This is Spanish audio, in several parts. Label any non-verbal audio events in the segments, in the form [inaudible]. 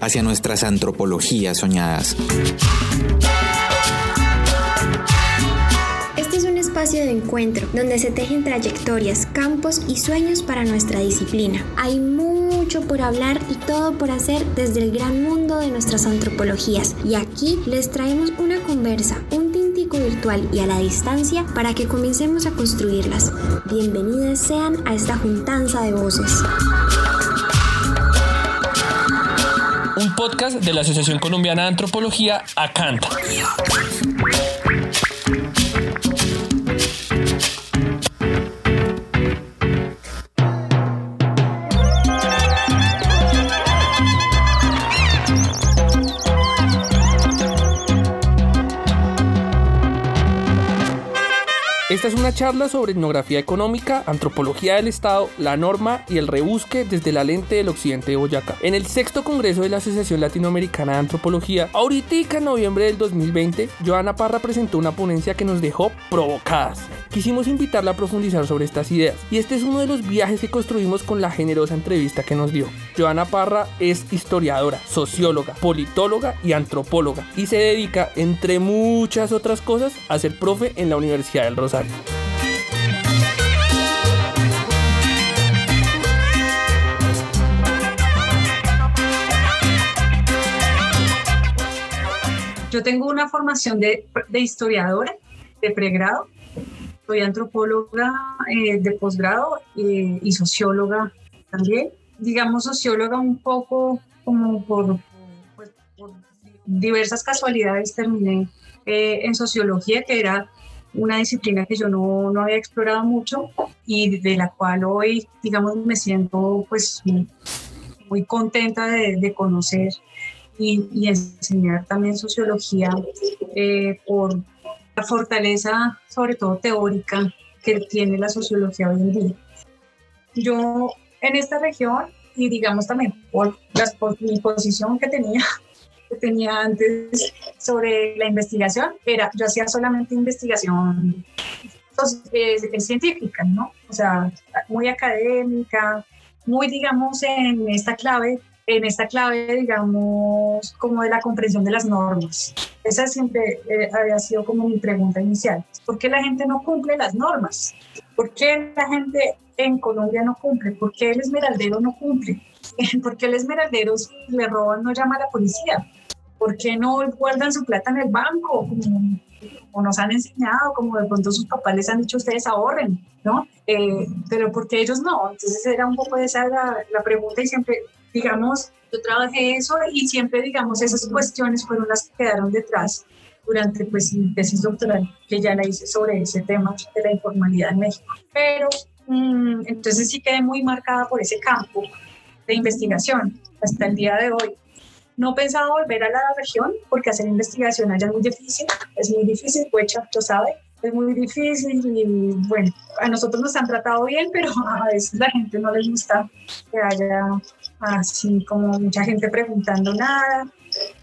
hacia nuestras antropologías soñadas. Este espacio de encuentro donde se tejen trayectorias, campos y sueños para nuestra disciplina. Hay mucho por hablar y todo por hacer desde el gran mundo de nuestras antropologías. Y aquí les traemos una conversa, un tintico virtual y a la distancia para que comencemos a construirlas. Bienvenidas sean a esta juntanza de voces. Un podcast de la Asociación Colombiana de Antropología, ACANTA. Esta es una charla sobre etnografía económica, antropología del Estado, la norma y el rebusque desde la lente del occidente de Boyacá. En el sexto congreso de la Asociación Latinoamericana de Antropología, ahorita en noviembre del 2020, Joana Parra presentó una ponencia que nos dejó provocadas. Quisimos invitarla a profundizar sobre estas ideas y este es uno de los viajes que construimos con la generosa entrevista que nos dio. Joana Parra es historiadora, socióloga, politóloga y antropóloga y se dedica, entre muchas otras cosas, a ser profe en la Universidad del Rosario. Yo tengo una formación de, de historiadora, de pregrado, soy antropóloga eh, de posgrado eh, y socióloga también. Digamos socióloga un poco como por, pues, por diversas casualidades terminé eh, en sociología, que era una disciplina que yo no, no, había explorado mucho y de la cual hoy, digamos, me siento pues muy contenta de, de conocer y, y, enseñar también sociología eh, por la fortaleza, sobre todo teórica, que tiene la sociología hoy en día. Yo en esta región, y digamos también por, las, por mi posición que tenía [laughs] que tenía antes sobre la investigación era, yo hacía solamente investigación eh, científica, ¿no? O sea, muy académica, muy, digamos, en esta clave, en esta clave, digamos, como de la comprensión de las normas. Esa siempre eh, había sido como mi pregunta inicial. ¿Por qué la gente no cumple las normas? ¿Por qué la gente en Colombia no cumple? ¿Por qué el esmeraldero no cumple? [laughs] ¿Por qué el esmeraldero si le roban no llama a la policía? ¿por qué no guardan su plata en el banco? Como, nos han enseñado, como de pronto sus papás les han dicho, ustedes ahorren, ¿no? Eh, pero ¿por qué ellos no? Entonces era un poco esa la, la pregunta y siempre, digamos, yo trabajé eso y siempre, digamos, esas cuestiones fueron las que quedaron detrás durante pues mi tesis doctoral, que ya la hice sobre ese tema de la informalidad en México. Pero mmm, entonces sí quedé muy marcada por ese campo de investigación hasta el día de hoy. No pensaba volver a la región porque hacer investigación allá es muy difícil, es muy difícil, Puecha lo sabe, es muy difícil y bueno, a nosotros nos han tratado bien, pero [laughs] a veces la gente no les gusta que haya así como mucha gente preguntando nada.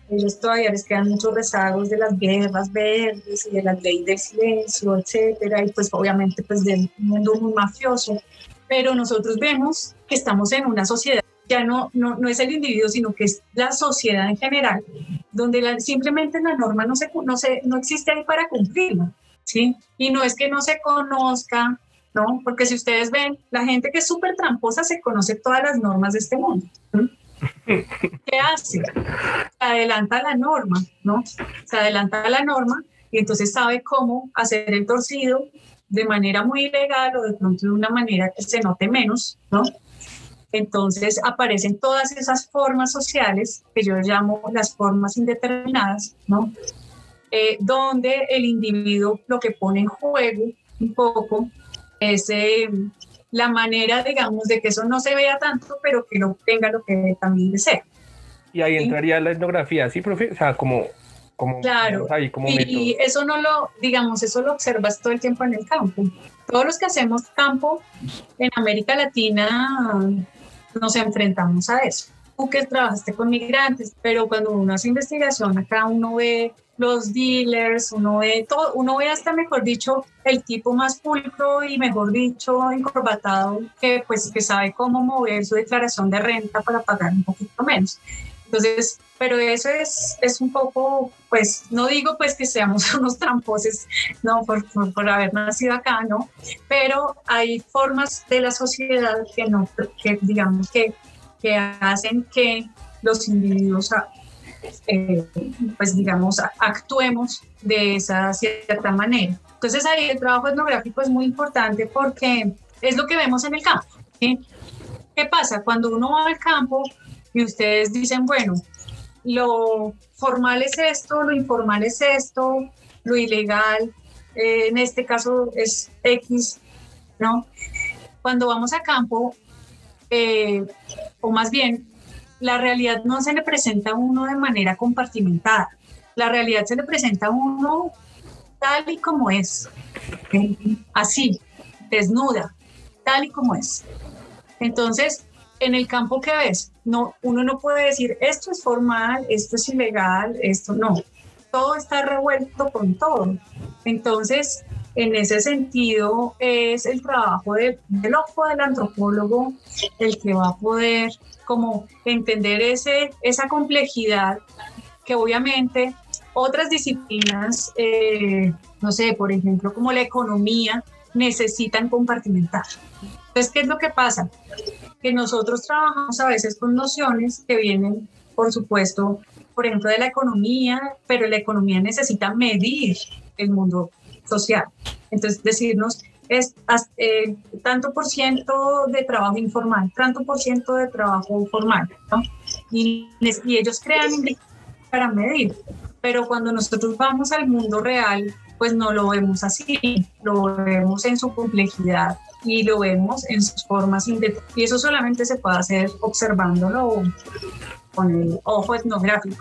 Ellos todavía les quedan muchos rezagos de las guerras verdes y de la ley del silencio, etcétera, y pues obviamente pues del mundo muy mafioso. Pero nosotros vemos que estamos en una sociedad ya no, no, no es el individuo, sino que es la sociedad en general, donde la, simplemente la norma no, se, no, se, no existe ahí para cumplirla, ¿sí? Y no es que no se conozca, ¿no? Porque si ustedes ven, la gente que es súper tramposa se conoce todas las normas de este mundo. ¿Qué hace? Se adelanta la norma, ¿no? Se adelanta la norma y entonces sabe cómo hacer el torcido de manera muy ilegal o de pronto de una manera que se note menos, ¿no? Entonces aparecen todas esas formas sociales que yo llamo las formas indeterminadas, ¿no? Eh, donde el individuo lo que pone en juego un poco es eh, la manera, digamos, de que eso no se vea tanto, pero que no tenga lo que también desea. Y ahí entraría ¿Sí? la etnografía, ¿sí, profe? O sea, como... como claro, ahí, como y, y eso no lo, digamos, eso lo observas todo el tiempo en el campo. Todos los que hacemos campo en América Latina nos enfrentamos a eso. Que trabajaste con migrantes, pero cuando uno hace investigación acá uno ve los dealers, uno ve todo, uno ve hasta mejor dicho el tipo más pulcro y mejor dicho encorbatado que pues que sabe cómo mover su declaración de renta para pagar un poquito menos. Entonces, pero eso es, es un poco, pues, no digo pues que seamos [laughs] unos tramposos, no, por, por, haber nacido acá, ¿no? Pero hay formas de la sociedad que no, que digamos que, que hacen que los individuos, eh, pues digamos, actuemos de esa cierta manera. Entonces ahí el trabajo etnográfico es muy importante porque es lo que vemos en el campo. ¿Qué pasa? Cuando uno va al campo, y ustedes dicen, bueno, lo formal es esto, lo informal es esto, lo ilegal, eh, en este caso es X, ¿no? Cuando vamos a campo, eh, o más bien, la realidad no se le presenta a uno de manera compartimentada, la realidad se le presenta a uno tal y como es, así, desnuda, tal y como es. Entonces, en el campo que ves, no, uno no puede decir esto es formal, esto es ilegal, esto no. Todo está revuelto con todo. Entonces, en ese sentido, es el trabajo del ojo del antropólogo el que va a poder como entender ese, esa complejidad que obviamente otras disciplinas, eh, no sé, por ejemplo, como la economía, necesitan compartimentar. Entonces, ¿qué es lo que pasa? Que nosotros trabajamos a veces con nociones que vienen, por supuesto, por ejemplo, de la economía, pero la economía necesita medir el mundo social. Entonces, decirnos, es eh, tanto por ciento de trabajo informal, tanto por ciento de trabajo formal, ¿no? Y, y ellos crean para medir, pero cuando nosotros vamos al mundo real, pues no lo vemos así, lo vemos en su complejidad y lo vemos en sus formas y eso solamente se puede hacer observándolo con el ojo etnográfico.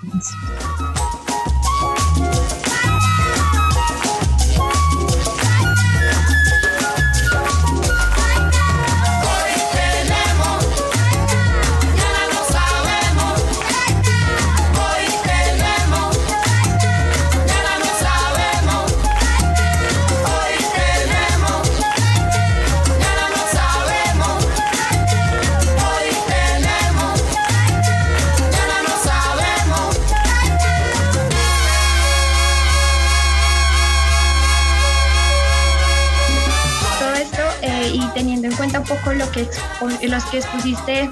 Que los que expusiste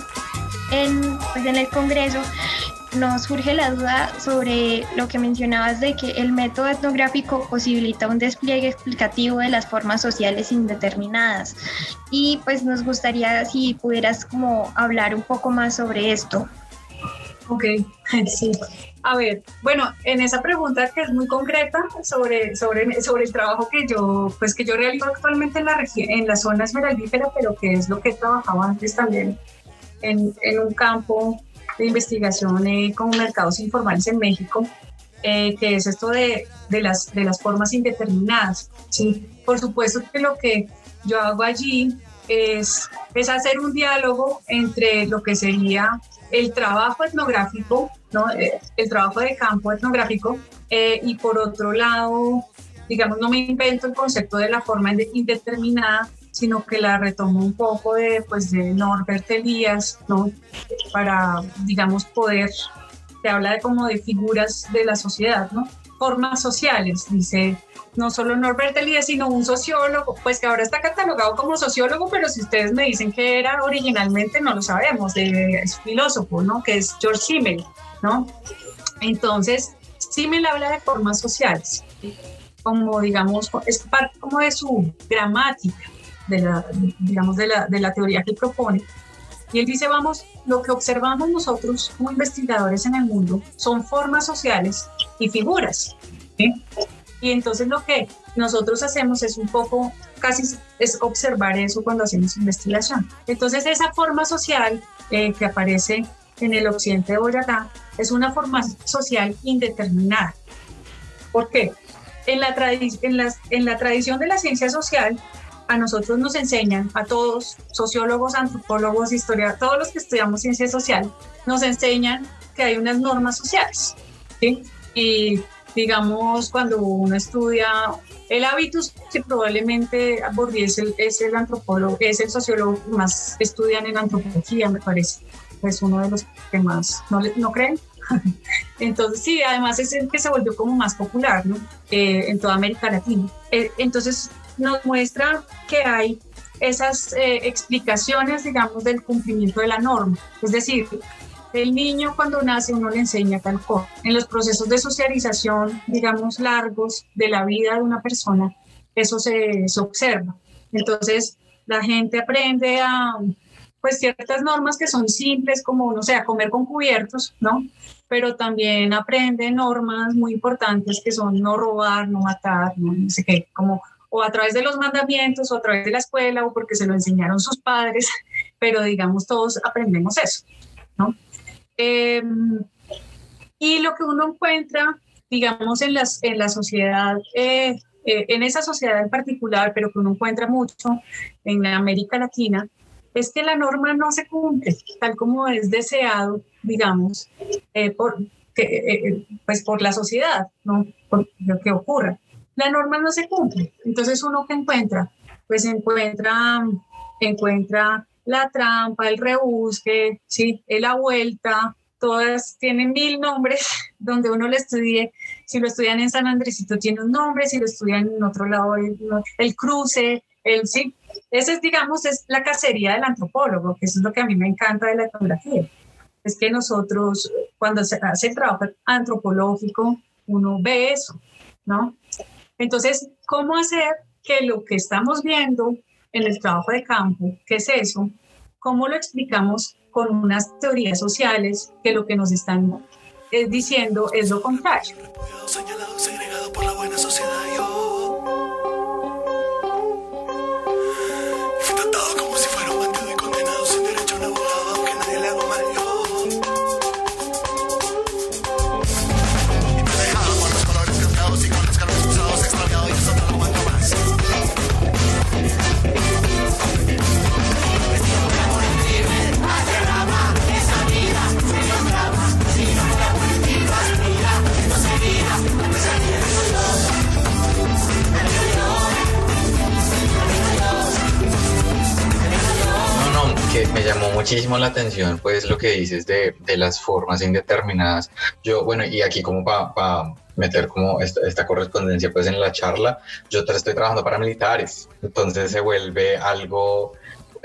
en, pues en el Congreso, nos surge la duda sobre lo que mencionabas de que el método etnográfico posibilita un despliegue explicativo de las formas sociales indeterminadas. Y pues nos gustaría si pudieras como hablar un poco más sobre esto. Ok, [laughs] sí. A ver, bueno, en esa pregunta que es muy concreta sobre, sobre, sobre el trabajo que yo, pues que yo realizo actualmente en la en la zona esmeraldífera, pero que es lo que he trabajado antes también en, en un campo de investigación eh, con mercados informales en México, eh, que es esto de, de, las, de las formas indeterminadas. ¿sí? Por supuesto que lo que yo hago allí es, es hacer un diálogo entre lo que sería el trabajo etnográfico, ¿no? Eh, el trabajo de campo etnográfico, eh, y por otro lado, digamos, no me invento el concepto de la forma indeterminada, sino que la retomo un poco de, pues, de Norbert Elías, ¿no? Para, digamos, poder, se habla de como de figuras de la sociedad, ¿no? Formas sociales, dice no solo Norbert Elias, sino un sociólogo, pues que ahora está catalogado como sociólogo, pero si ustedes me dicen que era originalmente, no lo sabemos, de, es filósofo, ¿no? Que es George Simmel, ¿no? Entonces, Simmel habla de formas sociales, como digamos, es parte como de su gramática, de la, digamos, de la, de la teoría que propone. Y él dice, vamos, lo que observamos nosotros como investigadores en el mundo son formas sociales y figuras. ¿sí? Y entonces lo que nosotros hacemos es un poco, casi es observar eso cuando hacemos investigación. Entonces esa forma social eh, que aparece en el occidente de Boyacá es una forma social indeterminada. ¿Por qué? En la, en, en la tradición de la ciencia social, a nosotros nos enseñan, a todos, sociólogos, antropólogos, historiadores, todos los que estudiamos ciencia social, nos enseñan que hay unas normas sociales. ¿sí? Y digamos, cuando uno estudia el hábitus, que probablemente Bourdieu es el, antropólogo, es el sociólogo que más estudian en antropología, me parece. Es uno de los que más, ¿no, ¿no creen? [laughs] Entonces, sí, además es el que se volvió como más popular ¿no? Eh, en toda América Latina. Eh, entonces, nos muestra que hay esas eh, explicaciones, digamos, del cumplimiento de la norma. Es decir, el niño cuando nace uno le enseña tal cosa. En los procesos de socialización, digamos, largos de la vida de una persona, eso se, se observa. Entonces, la gente aprende a, pues, ciertas normas que son simples, como, no sé, a comer con cubiertos, ¿no? Pero también aprende normas muy importantes que son no robar, no matar, no sé qué, como o a través de los mandamientos o a través de la escuela o porque se lo enseñaron sus padres, [laughs] pero digamos todos aprendemos eso, ¿no? Em, y lo que uno encuentra, digamos, en, las, en la sociedad, eh, eh, en esa sociedad en particular, pero que uno encuentra mucho en América Latina, es que la norma no se cumple tal como es deseado, digamos, eh, por, que, pues por la sociedad, ¿no? Por lo que ocurra la norma no se cumple. Entonces uno que encuentra, pues encuentra, encuentra la trampa, el rebusque, ¿sí? la vuelta, todas tienen mil nombres [laughs] donde uno lo estudie. Si lo estudian en San Andresito tiene un nombre, si lo estudian en otro lado, el, cruce, el sí. Esa es, digamos, es la cacería del antropólogo, que eso es lo que a mí me encanta de la etnografía. Es que nosotros, cuando se hace el trabajo antropológico, uno ve eso, ¿no? Entonces, ¿cómo hacer que lo que estamos viendo en el trabajo de campo, que es eso, cómo lo explicamos con unas teorías sociales que lo que nos están eh, diciendo es lo contrario? Muchísimo la atención, pues, lo que dices de, de las formas indeterminadas. Yo, bueno, y aquí como para meter como esta, esta, correspondencia, pues, en la charla, yo estoy trabajando para militares, entonces se vuelve algo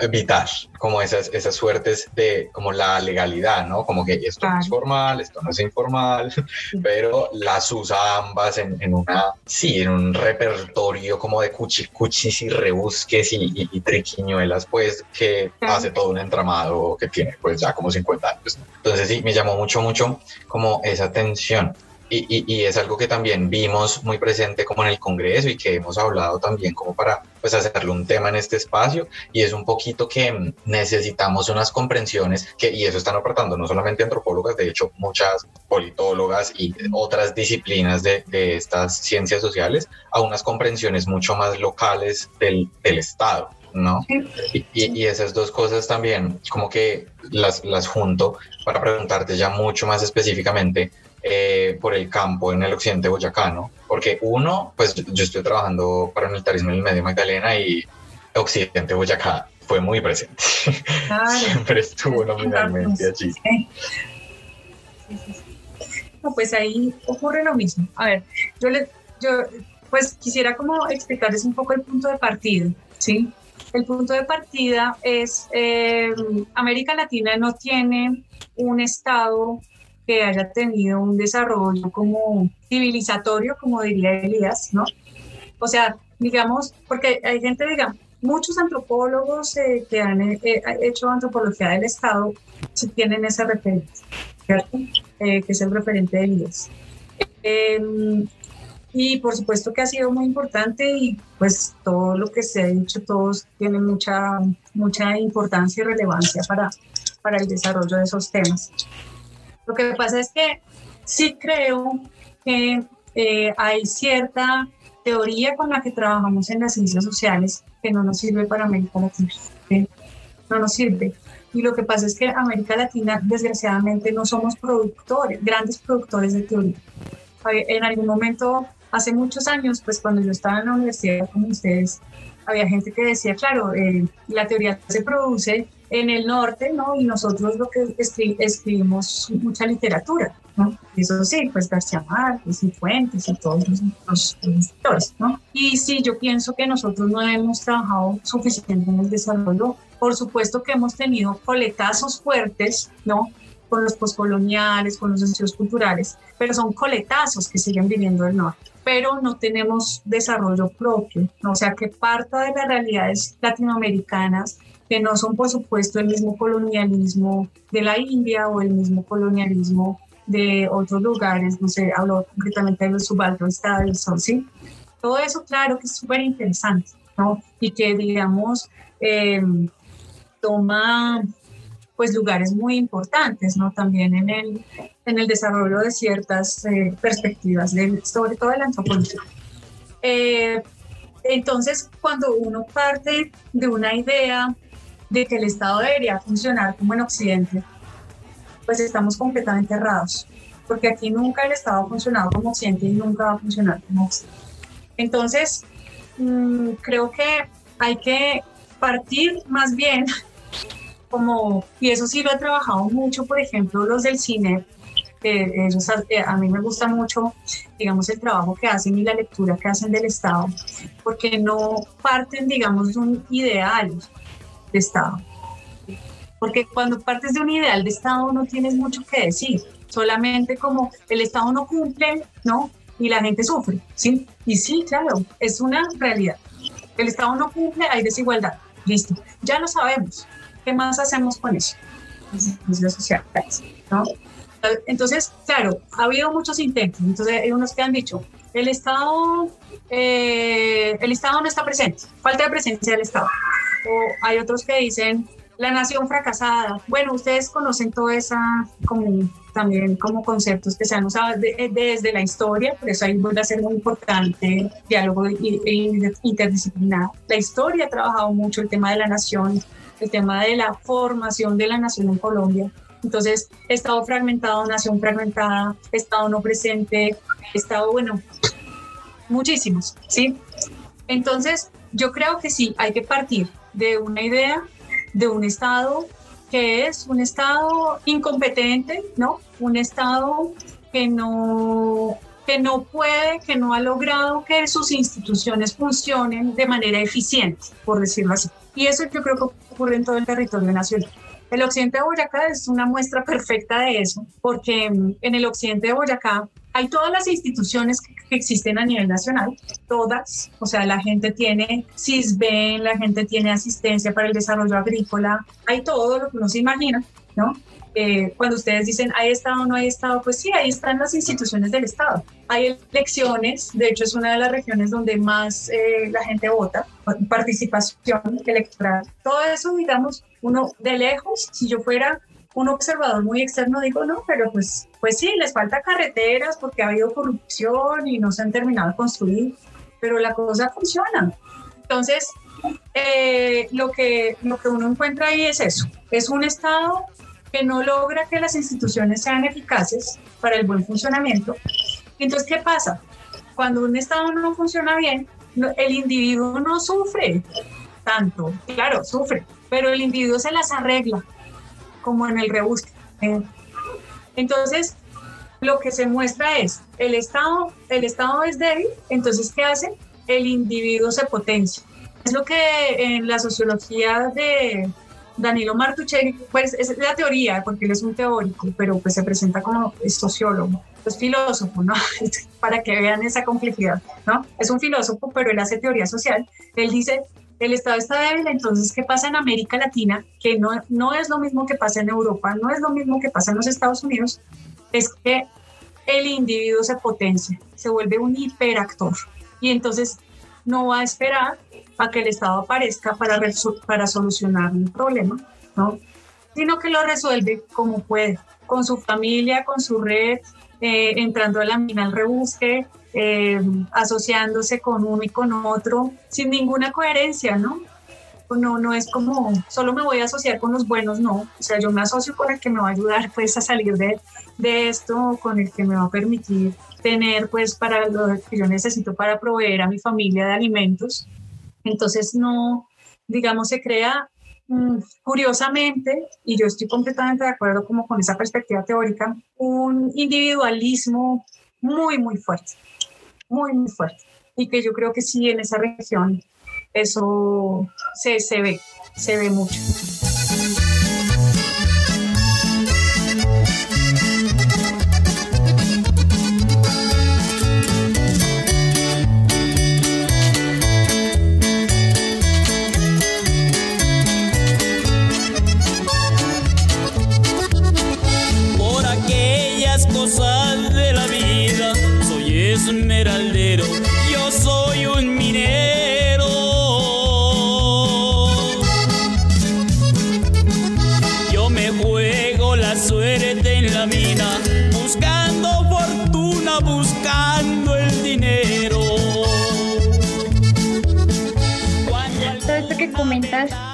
vital, como esas, esas suertes de como la legalidad, ¿no? Como que esto no es formal, esto no es informal, [laughs] pero las usa ambas en, en, una, sí, en un repertorio como de cuchis y rebusques y, y, triquiñuelas, pues, que hace todo un entramado que tiene, pues, ya como 50 años. Entonces, sí, me llamó mucho, mucho como esa tensión y, y, es algo que también vimos muy presente como en el Congreso y que hemos hablado también como para pues hacerle un tema en este espacio y es un poquito que necesitamos unas comprensiones que y eso están aportando no solamente antropólogas, de hecho muchas politólogas y otras disciplinas de, de estas ciencias sociales a unas comprensiones mucho más locales del, del Estado. ¿no? Y, y, esas dos cosas también, como que las, las junto para preguntarte ya mucho más específicamente eh, por el campo en el occidente boyacano, porque uno, pues yo estoy trabajando para el militarismo en el medio Magdalena y occidente Boyacá fue muy presente. [laughs] Siempre estuvo nominalmente allí. No, pues ahí ocurre lo mismo. A ver, yo, le, yo pues quisiera como explicarles un poco el punto de partida, ¿sí? El punto de partida es, eh, América Latina no tiene un estado que haya tenido un desarrollo como civilizatorio, como diría Elías, ¿no? O sea, digamos, porque hay gente, digamos, muchos antropólogos eh, que han eh, hecho antropología del Estado sí tienen ese referente, ¿cierto? Eh, que es el referente de Elías. Em, y por supuesto que ha sido muy importante y pues todo lo que se ha dicho, todos tienen mucha, mucha importancia y relevancia para, para el desarrollo de esos temas. Lo que pasa es que sí creo que eh, hay cierta teoría con la que trabajamos en las ciencias sociales que no nos sirve para América Latina. No nos sirve. Y lo que pasa es que América Latina, desgraciadamente, no somos productores, grandes productores de teoría. En algún momento, hace muchos años, pues cuando yo estaba en la universidad con ustedes, había gente que decía, claro, eh, la teoría se produce en el norte, ¿no? Y nosotros lo que escribimos mucha literatura, ¿no? Eso sí, pues García Márquez y Fuentes y todos los, escritores, ¿no? Y sí, yo pienso que nosotros no hemos trabajado suficiente en el desarrollo. Por supuesto que hemos tenido coletazos fuertes, ¿no? Con los poscoloniales, con los estudios culturales, pero son coletazos que siguen viviendo el norte pero no tenemos desarrollo propio, ¿no? o sea que parta de las realidades latinoamericanas que no son, por supuesto, el mismo colonialismo de la India o el mismo colonialismo de otros lugares, no sé, hablo concretamente de los subalternos, ¿sí? Todo eso, claro que es súper interesante, ¿no? Y que, digamos, em, toma pues lugares muy importantes, ¿no? También en el, en el desarrollo de ciertas eh, perspectivas, de, sobre todo de la antropología. Eh, entonces, cuando uno parte de una idea de que el Estado debería funcionar como en Occidente, pues estamos completamente errados, porque aquí nunca el Estado ha funcionado como Occidente y nunca va a funcionar como Occidente. Entonces, mm, creo que hay que partir más bien [laughs] como, y eso sí lo he trabajado mucho, por ejemplo, los del cine, ellos, eh, a mí me gusta mucho, digamos, el trabajo que hacen y la lectura que hacen del Estado, porque no parten, digamos, de un ideal, de Estado. Porque cuando partes de un ideal de Estado no tienes mucho que decir, solamente como el Estado no cumple, ¿no? Y la gente sufre, ¿sí? Y sí, claro, es una realidad. El Estado no cumple, hay desigualdad, listo. Ya lo sabemos. ¿Qué más hacemos con eso? Las sociales, ¿no? Entonces, claro, ha habido muchos intentos. Entonces, hay unos que han dicho, el Estado, eh, el Estado no está presente, falta de presencia del Estado o hay otros que dicen la nación fracasada. Bueno, ustedes conocen toda esa también como conceptos que se han usado desde la historia, por eso ahí vuelve a ser muy importante diálogo interdisciplinar. La historia ha trabajado mucho el tema de la nación, el tema de la formación de la nación en Colombia. Entonces, Estado fragmentado, nación fragmentada, Estado no presente, Estado, bueno, muchísimos, ¿sí? Entonces, yo creo que sí, hay que partir de una idea de un Estado que es un Estado incompetente, ¿no? Un Estado que no, que no puede, que no ha logrado que sus instituciones funcionen de manera eficiente, por decirlo así. Y eso yo creo que ocurre en todo el territorio nacional. El occidente de Boyacá es una muestra perfecta de eso, porque en el occidente de Boyacá hay todas las instituciones que, existen a nivel nacional, todas, o sea, la gente tiene CISBEN, la gente tiene asistencia para el desarrollo agrícola, hay todo lo que uno se imagina, ¿no? Eh, cuando ustedes dicen hay Estado o no hay Estado, pues sí, ahí están las instituciones del Estado. Hay elecciones, de hecho es una de las regiones donde más eh, la gente vota, participación electoral. Todo eso, digamos, uno de lejos, si yo fuera un observador muy externo digo, no, pero pues, pues sí, les falta carreteras porque ha habido corrupción y no se han terminado de construir, pero la cosa funciona. Entonces, eh, lo, que, lo que uno encuentra ahí es eso, es un Estado que no logra que las instituciones sean eficaces para el buen funcionamiento. Entonces, ¿qué pasa? Cuando un Estado no funciona bien, el individuo no sufre tanto, claro, sufre, pero el individuo se las arregla como en el rebusque. Entonces, lo que se muestra es, el Estado, el Estado es débil, entonces, ¿qué hace? El individuo se potencia. Es lo que en la sociología de Danilo Martuchelli, pues es la teoría, porque él es un teórico, pero pues se presenta como sociólogo, es filósofo, ¿no? [laughs] Para que vean esa complejidad, ¿no? Es un filósofo, pero él hace teoría social. Él dice, el Estado está débil, entonces, ¿qué pasa en América Latina? Que no, no es lo mismo que pasa en Europa, no es lo mismo que pasa en los Estados Unidos, es que el individuo se potencia, se vuelve un hiperactor y entonces no va a esperar a que el Estado aparezca para, para solucionar un problema, ¿no? sino que lo resuelve como puede, con su familia, con su red, eh, entrando a la mina al rebusque, eh, asociándose con uno y con otro sin ninguna coherencia, ¿no? No, no es como solo me voy a asociar con los buenos, no. O sea, yo me asocio con el que me va a ayudar [laughs] pues a salir de, de esto, con el que me va a permitir tener pues para lo que yo necesito para proveer a mi familia de alimentos. Entonces no, digamos, se crea mm, curiosamente, y yo estoy completamente de acuerdo como con esa perspectiva teórica, un individualismo muy, muy fuerte, muy, muy fuerte. Y que yo creo que sí, en esa región eso se, se ve, se ve mucho.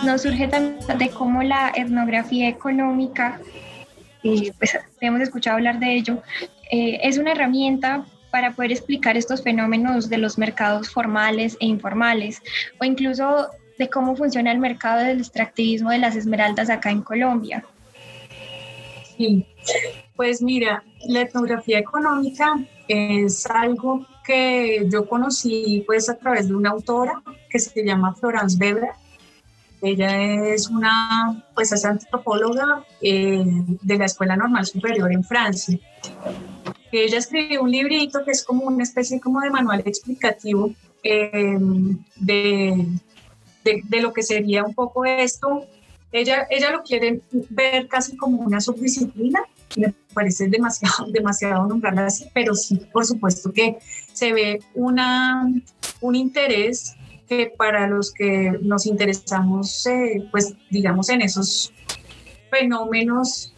Nos surge también de cómo la etnografía económica, eh, pues hemos escuchado hablar de ello, eh, es una herramienta para poder explicar estos fenómenos de los mercados formales e informales, o incluso de cómo funciona el mercado del extractivismo de las esmeraldas acá en Colombia. Sí, pues mira, la etnografía económica es algo que yo conocí pues a través de una autora que se llama Florence Weber ella es una, pues es antropóloga eh, de la Escuela Normal Superior en Francia. Ella escribió un librito que es como una especie como de manual explicativo eh, de, de, lo que sería un poco esto. Ella, ella lo quiere ver casi como una subdisciplina, me parece demasiado, [laughs] demasiado nombrarla así, pero sí, por supuesto que se ve una, un interés que para los que nos interesamos, eh, pues digamos, en esos fenómenos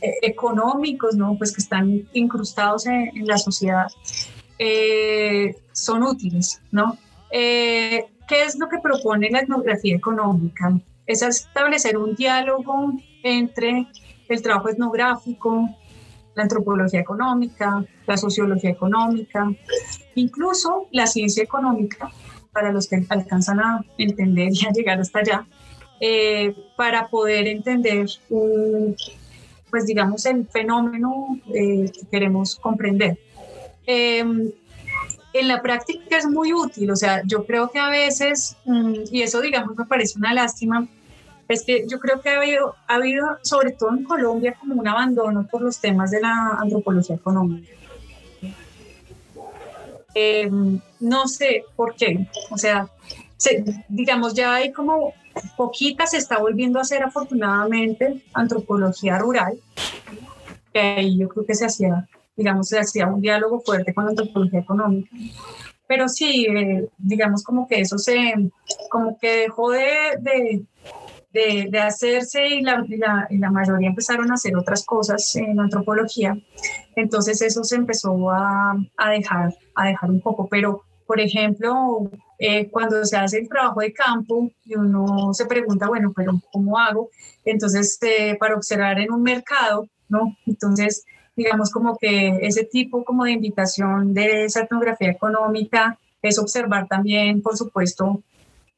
eh, económicos, ¿no? Pues que están incrustados en, la sociedad, eh, son útiles, ¿no? ¿Qué es lo que propone la etnografía económica? Es establecer un diálogo entre el trabajo etnográfico, la antropología económica, la sociología económica, incluso la ciencia económica, para los que alcanzan a entender y a llegar hasta allá, eh, para poder entender, pues digamos, el fenómeno eh, que queremos comprender. Em, en la práctica es muy útil, o sea, yo creo que a veces, mm, y eso digamos me parece una lástima, es que yo creo que ha habido, ha habido, sobre todo en Colombia, como un abandono por los temas de la antropología económica. Em, no sé por qué, o sea, digamos, ya hay como poquita, se está volviendo a hacer afortunadamente antropología rural, ahí yo creo que se hacía, digamos, se hacía un diálogo fuerte con la antropología económica. Pero sí, eh, digamos como que eso se, como que dejó de, de, hacerse y la, la, mayoría empezaron a hacer otras cosas en antropología. Entonces eso se empezó a, a dejar, a dejar un poco. Pero, por ejemplo, eh, cuando se hace el trabajo de campo y uno se pregunta, bueno, pero ¿cómo hago? Entonces, eh, para observar en un mercado, ¿no? Entonces, digamos como que ese tipo como de invitación de esa etnografía económica es observar también, por supuesto,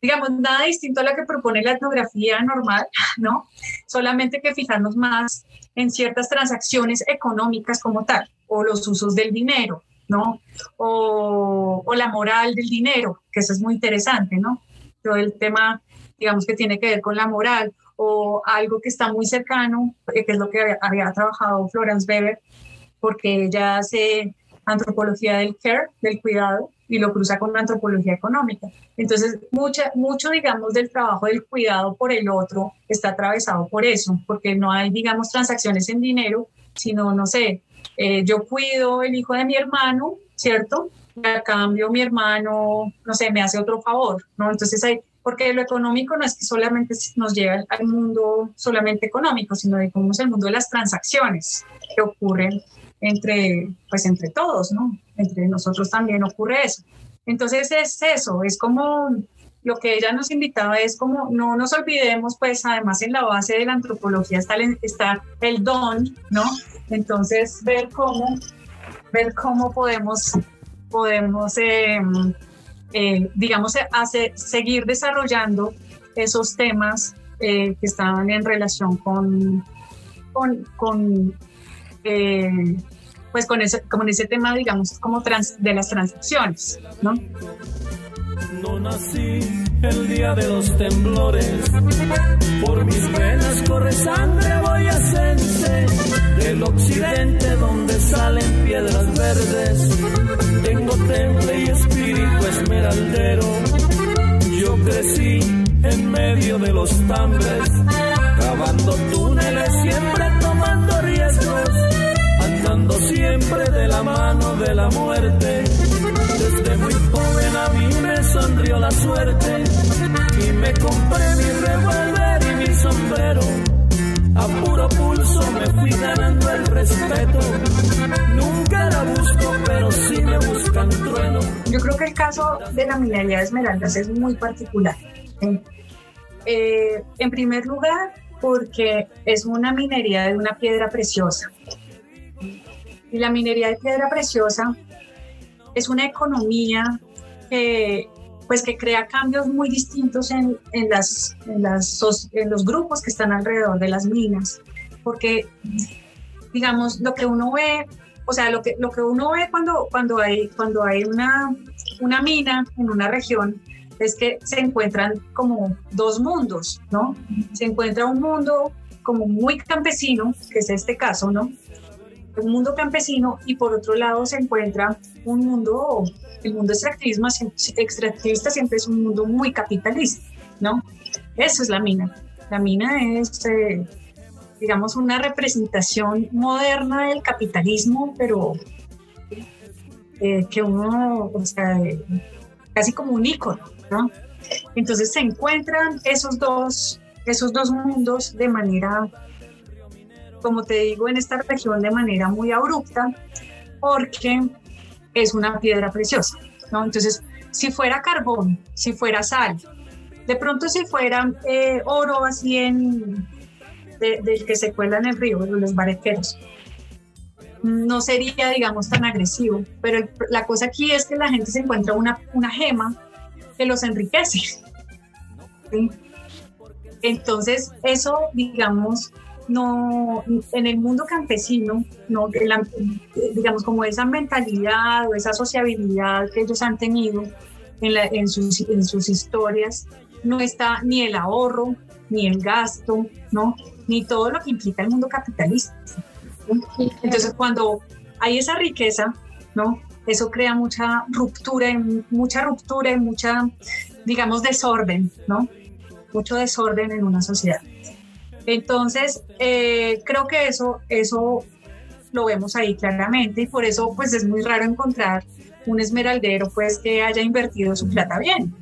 digamos, nada distinto a lo que propone la etnografía normal, [laughs] ¿no? Solamente que fijarnos más en ciertas transacciones económicas como tal, o los usos del dinero, ¿no? O, la moral del dinero, que eso es muy interesante, ¿no? Todo el tema, digamos, que tiene que ver con la moral, o algo que está muy cercano, eh, que es lo que había, había trabajado Florence Weber, porque ella hace antropología del care, del cuidado, y lo cruza con la antropología económica. Entonces, mucha, mucho, digamos, del trabajo del cuidado por el otro está atravesado por eso, porque no hay, digamos, transacciones en dinero, sino, no sé, eh, yo cuido el hijo de mi hermano, ¿cierto? Y a cambio mi hermano, no sé, me hace otro favor, ¿no? Entonces hay, porque lo económico no es que solamente nos lleva al mundo solamente económico, sino es el mundo de las transacciones que ocurren entre, pues entre todos, ¿no? Entre nosotros también ocurre eso. Entonces es eso, es como lo que ella nos invitaba es como no nos olvidemos, pues además en la base de la antropología está el, don, ¿no? Entonces ver cómo, ver cómo podemos, podemos em, eh, digamos, seguir desarrollando esos temas eh, que estaban en relación con, con eh, pues con ese, con ese tema, digamos, como trans, de las transacciones, ¿no? No nací el día de los temblores, por mis venas corre sangre boyacense, del occidente donde salen piedras verdes, tengo temple y espíritu esmeraldero, yo crecí en medio de los tambres, cavando túneles siempre tomando siempre de la mano de la muerte desde muy joven a mí me sonrió la suerte y me compré mi revólver y mi sombrero. A puro pulso me fui ganando el respeto. Nunca la busco, pero sí me buscan trueno. Yo creo que el caso de la minería de esmeraldas es muy particular. Eh, en primer lugar, porque es una minería de una piedra preciosa. Y la minería de piedra preciosa es una economía que, pues, que crea cambios muy distintos en, en las, en, los grupos que están alrededor de las minas, porque, digamos, lo que uno ve, o sea, lo que, lo que uno ve cuando, cuando hay, cuando hay una, una mina en una región, es que se encuentran como dos mundos, ¿no? Se encuentra un mundo como muy campesino, que es este caso, ¿no? Un mundo campesino y por otro lado se encuentra un mundo, el mundo extractivismo, extractivista siempre es un mundo muy capitalista, ¿no? Eso es la mina. La mina es, eh, digamos, una representación moderna del capitalismo, pero eh, que uno, o sea, casi como un ícono, ¿no? Entonces se encuentran esos dos, esos dos mundos de manera como te digo, en esta región de manera muy abrupta, porque es una piedra preciosa, ¿no? Entonces, si fuera carbón, si fuera sal, de pronto si fuera eh, oro así en, del que se cuela en el río, los barequeros, no sería, digamos, tan agresivo, pero la cosa aquí es que la gente se encuentra una, una gema que los enriquece. Entonces, eso, digamos, no, en el mundo campesino, no, digamos, como esa mentalidad o esa sociabilidad que ellos han tenido en, en, sus, en sus historias, no está ni el ahorro, ni el gasto, ¿no? Ni todo lo que implica el mundo capitalista. Entonces, cuando hay esa riqueza, ¿no? Eso crea mucha ruptura, mucha ruptura y mucha, digamos, desorden, ¿no? Mucho desorden en una sociedad. Entonces, eh, creo que eso, eso lo vemos ahí claramente y por eso pues es muy raro encontrar un esmeraldero pues que haya invertido su plata bien,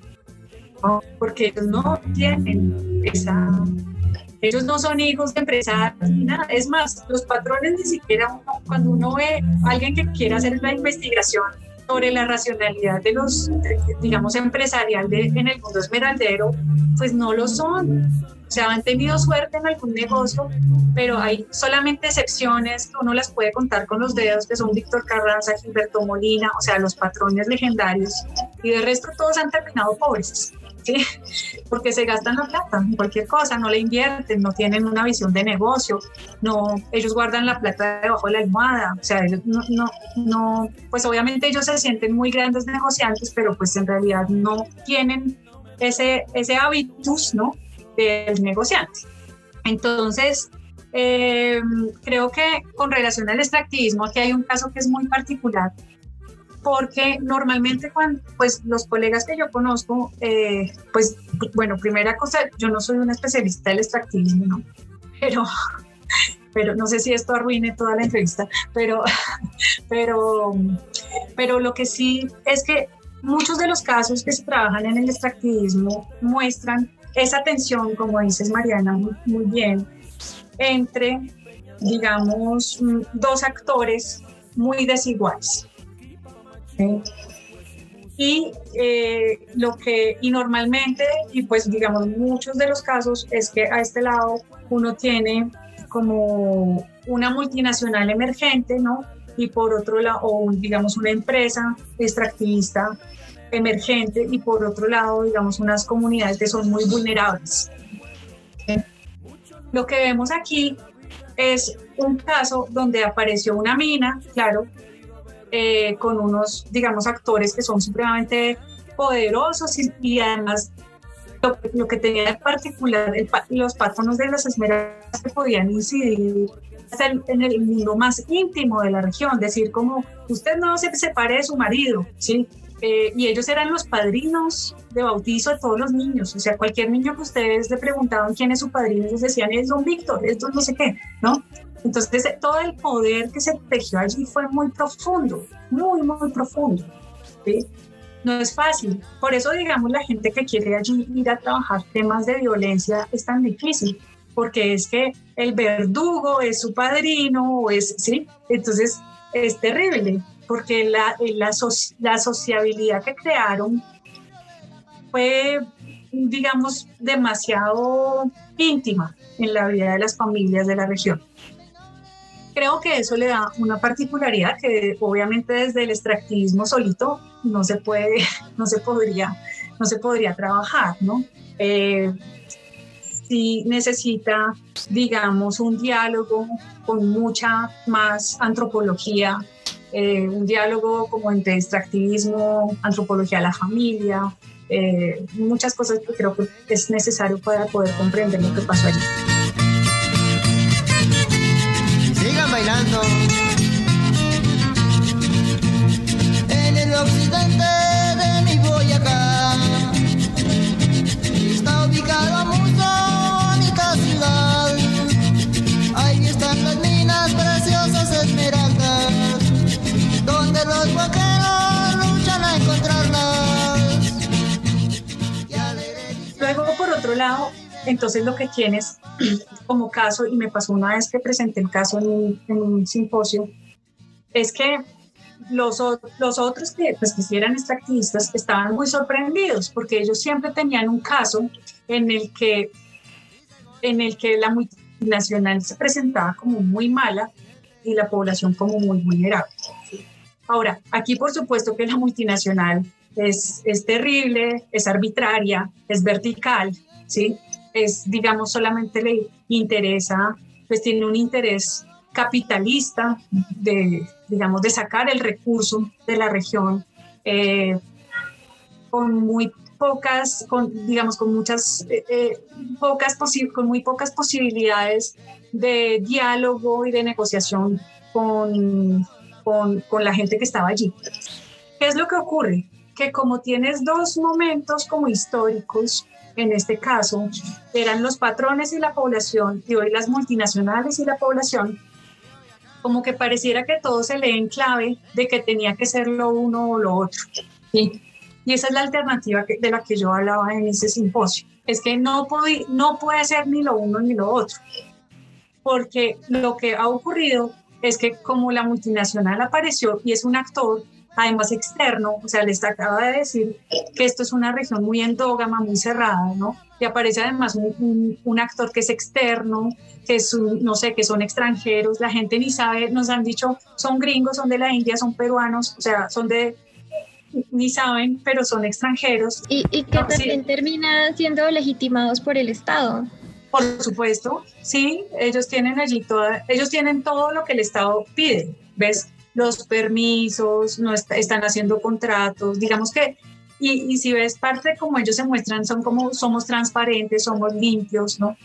porque ellos no tienen esa, ellos no son hijos de empresarios ni nada, es más, los patrones ni siquiera cuando uno ve a alguien que quiere hacer la investigación sobre la racionalidad de los, digamos, empresarial de, en el mundo esmeraldero, pues no lo son. O sea, han tenido suerte en algún negocio, pero hay solamente excepciones que uno las puede contar con los dedos, que son Víctor Carranza, Gilberto Molina, o sea, los patrones legendarios, y de resto todos han terminado pobres. [laughs] porque se gastan la plata en cualquier cosa, no le invierten, no tienen una visión de negocio, no, ellos guardan la plata debajo de la almohada, o sea, ellos no, no, no, pues obviamente ellos se sienten muy grandes negociantes, pero pues en realidad no tienen ese, ese hábitus, ¿no? Del negociante. Entonces, eh, creo que con relación al extractivismo, aquí hay un caso que es muy particular, porque normalmente cuando, pues los colegas que yo conozco, eh, pues bueno, primera cosa, yo no soy una especialista del extractivismo. Pero, [laughs] pero no sé si esto arruine toda la entrevista, pero, [laughs] pero, pero lo que sí es que muchos de los casos que se trabajan en el extractivismo muestran esa tensión, como dices Mariana muy bien, entre, digamos, dos actores muy desiguales. Y eh, lo que, y normalmente, y pues digamos muchos de los casos, es que a este lado uno tiene como una multinacional emergente, ¿no? Y por otro lado, o digamos una empresa extractivista emergente, y por otro lado, digamos, unas comunidades que son muy vulnerables. Lo que vemos aquí es un caso donde apareció una mina, claro, eh, con unos, digamos, actores que son supremamente poderosos y, además lo, que tenía en particular los patronos de las esmeraldas que podían incidir en el mundo más íntimo de la región, decir como usted no se separe de su marido, ¿sí? Eh, y ellos eran los padrinos de bautizo de todos los niños, o sea, cualquier niño que ustedes le preguntaban quién es su padrino, ellos decían, es don Víctor, esto no sé qué, ¿no? Entonces, todo el poder que se tejió allí fue muy profundo, muy, muy profundo. ¿sí? No es fácil. Por eso, digamos, la gente que quiere allí ir a trabajar temas de violencia es tan difícil, porque es que el verdugo es su padrino, o es, ¿sí? Entonces, es terrible, porque la, la, la sociabilidad que crearon fue, digamos, demasiado íntima en la vida de las familias de la región creo que eso le da una particularidad que obviamente desde el extractivismo solito no se puede, [laughs] no se podría, no se podría trabajar, ¿no? Eh, si necesita, digamos, un diálogo con mucha más antropología, eh, un diálogo como entre extractivismo, antropología de la familia, eh, muchas cosas que creo que es necesario para poder comprender lo que pasó allí. bailando. En el occidente lado, entonces lo que tienes [clears throat] como caso, y me pasó una vez que presenté el caso en, un simposio, es que los, los otros que, pues, que eran extractivistas estaban muy sorprendidos porque ellos siempre tenían un caso en el que, en el que la multinacional se presentaba como muy mala y la población como muy vulnerable. Ahora, aquí por supuesto que la multinacional es, es terrible, es arbitraria, es vertical, ¿sí? es, digamos, solamente le interesa, pues tiene un interés capitalista de, digamos, de sacar el recurso de la región eh, con muy pocas, con, digamos, con muchas, eh, eh, pocas con muy pocas posibilidades de diálogo y de negociación con, con, con la gente que estaba allí. ¿Qué es lo que ocurre? Que como tienes dos momentos como históricos en este caso, eran los patrones y la población, y hoy las multinacionales y la población, como que pareciera que todo se lee en clave de que tenía que ser lo uno o lo otro. Y esa es la alternativa de la que yo hablaba en ese simposio. Es que no, puede, no puede ser ni lo uno ni lo otro. Porque lo que ha ocurrido es que como la multinacional apareció y es un actor, además externo, o sea, les acaba de decir que esto es una región muy endógama, muy cerrada, ¿no? Y aparece además un, actor que es externo, que es, no sé, que son extranjeros, la gente ni sabe, nos han dicho, son gringos, son de la India, son peruanos, o sea, son de, ni saben, pero son extranjeros. Y, que también terminan siendo legitimados por el Estado. Por supuesto, sí, ellos tienen allí toda, ellos tienen todo lo que el Estado pide, ¿ves? Los permisos, no están haciendo contratos, digamos que, y, y, si ves parte como ellos se muestran, son como somos transparentes, somos limpios, ¿no?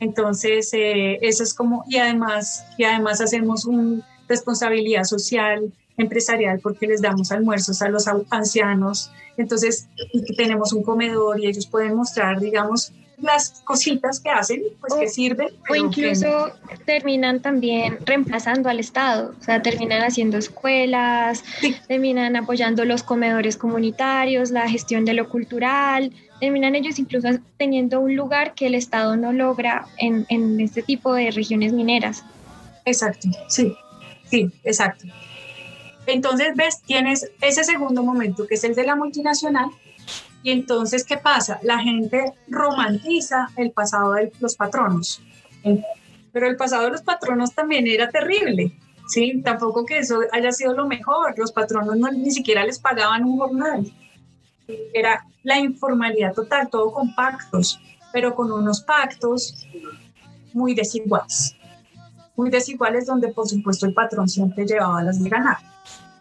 Entonces, eh, eso es como, y además, y además hacemos una responsabilidad social, empresarial, porque les damos almuerzos a los ancianos, entonces, tenemos un comedor y ellos pueden mostrar, digamos, las cositas que hacen, pues que sirven. O incluso terminan también reemplazando al Estado, o sea, terminan haciendo escuelas, terminan apoyando los comedores comunitarios, la gestión de lo cultural, terminan ellos incluso teniendo un lugar que el Estado no logra en, en este tipo de regiones mineras. Exacto, sí, sí, exacto. Entonces, ves, tienes ese segundo momento que es el de la multinacional. Y entonces, ¿qué pasa? La gente romantiza el pasado de los patronos. Pero el pasado de los patronos también era terrible. ¿sí? Tampoco que eso haya sido lo mejor. Los patronos no, ni siquiera les pagaban un jornal. Era la informalidad total, todo con pactos, pero con unos pactos muy desiguales. Muy desiguales donde, por supuesto, el patrón siempre llevaba las de ganar.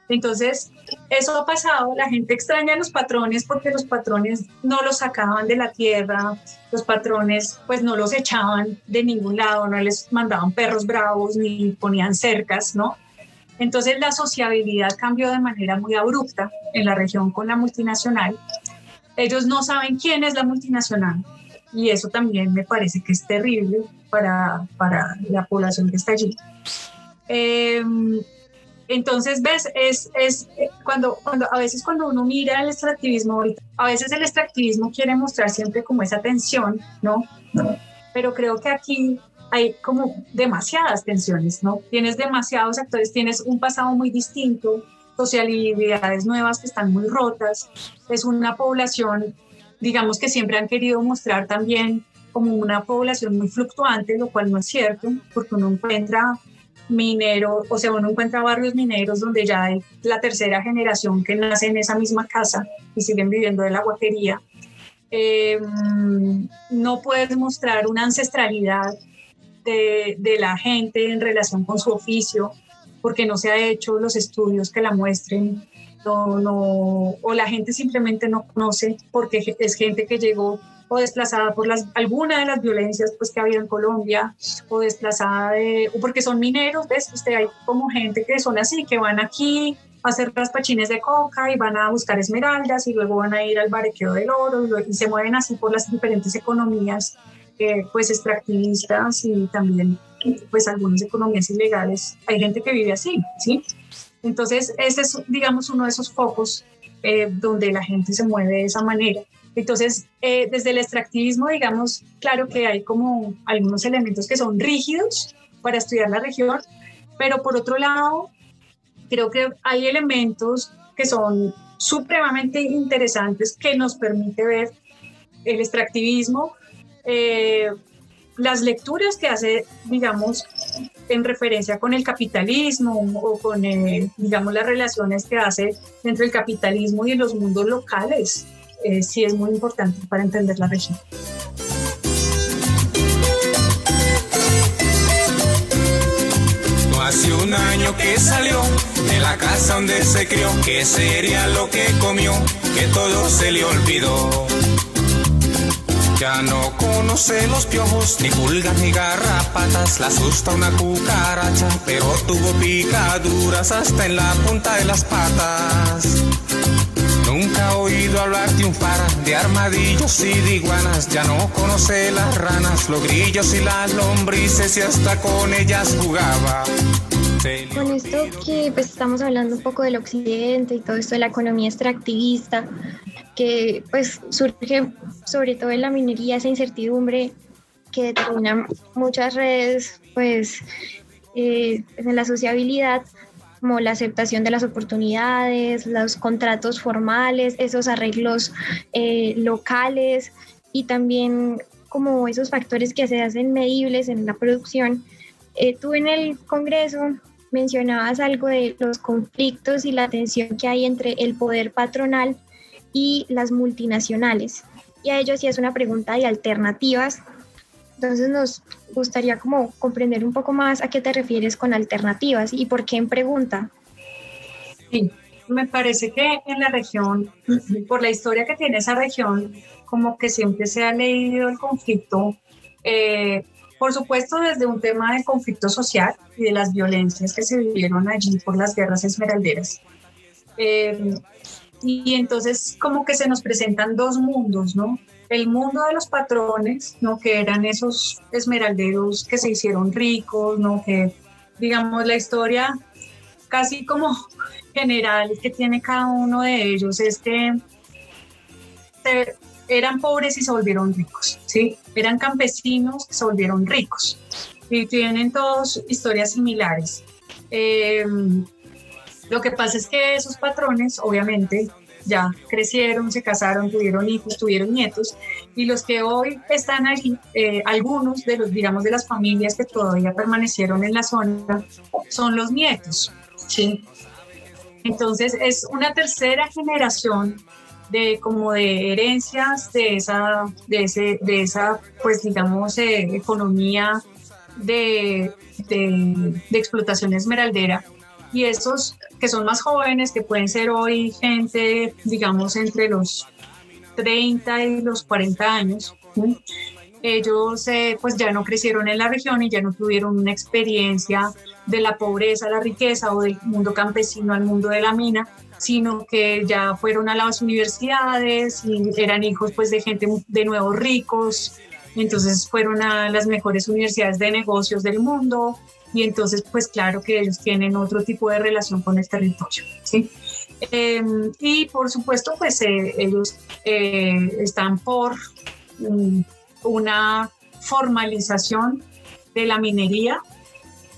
Entonces, eso ha pasado, la gente extraña a los patrones porque los patrones no los sacaban de la tierra, los patrones pues no los echaban de ningún lado, no les mandaban perros bravos ni ponían cercas, ¿no? Entonces la sociabilidad cambió de manera muy abrupta en la región con la multinacional. Ellos no saben quién es la multinacional y eso también me parece que es terrible para, para la población que está allí. Eh, entonces, ves, es, es eh, cuando, cuando a veces cuando uno mira el extractivismo, a veces el extractivismo quiere mostrar siempre como esa tensión, ¿no? Pero creo que aquí hay como demasiadas tensiones, ¿no? Tienes demasiados actores, tienes un pasado muy distinto, socialidades nuevas que están muy rotas, es una población, digamos que siempre han querido mostrar también como una población muy fluctuante, lo cual no es cierto, porque uno encuentra minero, o sea, uno encuentra barrios mineros donde ya hay la tercera generación que nace en esa misma casa y siguen viviendo de la guatería. Em, no puedes mostrar una ancestralidad de, la gente en relación con su oficio, porque no se ha hecho los estudios que la muestren, o la gente simplemente no conoce porque es gente que llegó o desplazada por las, alguna de las violencias pues, que ha en Colombia, o desplazada de, o porque son mineros, ¿ves? Usted hay como gente que son así, que van aquí a hacer raspachines de coca y van a buscar esmeraldas y luego van a ir al barequeo del oro y, se mueven así por las diferentes economías eh, pues extractivistas y también pues algunas economías ilegales. Hay gente que vive así, ¿sí? Entonces, ese es, digamos, uno de esos focos eh, donde la gente se mueve de esa manera. Entonces, eh, desde el extractivismo, digamos, claro que hay como algunos elementos que son rígidos para estudiar la región, pero por otro lado, creo que hay elementos que son supremamente interesantes que nos permite ver el extractivismo, eh, las lecturas que hace, digamos, en referencia con el capitalismo o con, eh, digamos, las relaciones que hace entre el capitalismo y los mundos locales eh, sí es muy importante para entender la región. hace un año que salió de la casa donde se crió, que sería lo que comió, que todo se le olvidó. Ya no conoce los piojos, ni pulgas ni garrapatas, la asusta una cucaracha, pero tuvo picaduras hasta en la punta de las patas. Un par de armadillos y de iguanas, ya no conoce las ranas, los grillos y las lombrices y hasta con ellas jugaba. Con esto que pues, estamos hablando un poco del occidente y todo esto de la economía extractivista, que pues surge sobre todo en la minería esa incertidumbre que determina muchas redes pues eh, en la sociabilidad como la aceptación de las oportunidades, los contratos formales, esos arreglos eh, locales y también como esos factores que se hacen medibles en la producción. Eh, tú en el Congreso mencionabas algo de los conflictos y la tensión que hay entre el poder patronal y las multinacionales. Y a ello es una pregunta de alternativas entonces nos gustaría como comprender un poco más a qué te refieres con alternativas y por qué en pregunta. Sí, me parece que en la región, [clears throat] por la historia que tiene esa región, como que siempre se ha leído el conflicto, eh, por supuesto desde un tema de conflicto social y de las violencias que se vivieron allí por las guerras esmeralderas. Eh, y entonces como que se nos presentan dos mundos, ¿no? El mundo de los patrones, ¿no? que eran esos esmeralderos que se hicieron ricos, ¿no? que digamos la historia casi como [laughs] general que tiene cada uno de ellos es que eran pobres y se volvieron ricos, ¿sí? eran campesinos que se volvieron ricos y tienen todos historias similares. Em, Lo que pasa es que esos patrones, obviamente, ya crecieron, se casaron, tuvieron hijos, tuvieron nietos, y los que hoy están allí, eh, algunos de los, digamos, de las familias que todavía permanecieron en la zona, son los nietos, ¿sí? Entonces es una tercera generación de como de herencias de esa, de ese, de esa pues digamos, eh, economía de, de, de explotación esmeraldera y esos que son más jóvenes, que pueden ser hoy gente, digamos, entre los 30 y los 40 años, ellos eh, pues ya no crecieron en la región y ya no tuvieron una experiencia de la pobreza a la riqueza o del mundo campesino al mundo de la mina, sino que ya fueron a las universidades y eran hijos pues de gente de nuevos ricos, entonces fueron a las mejores universidades de negocios del mundo, y entonces pues claro que ellos tienen otro tipo de relación con el territorio. ¿sí? Em, y por supuesto pues eh, ellos eh, están por una formalización de la minería.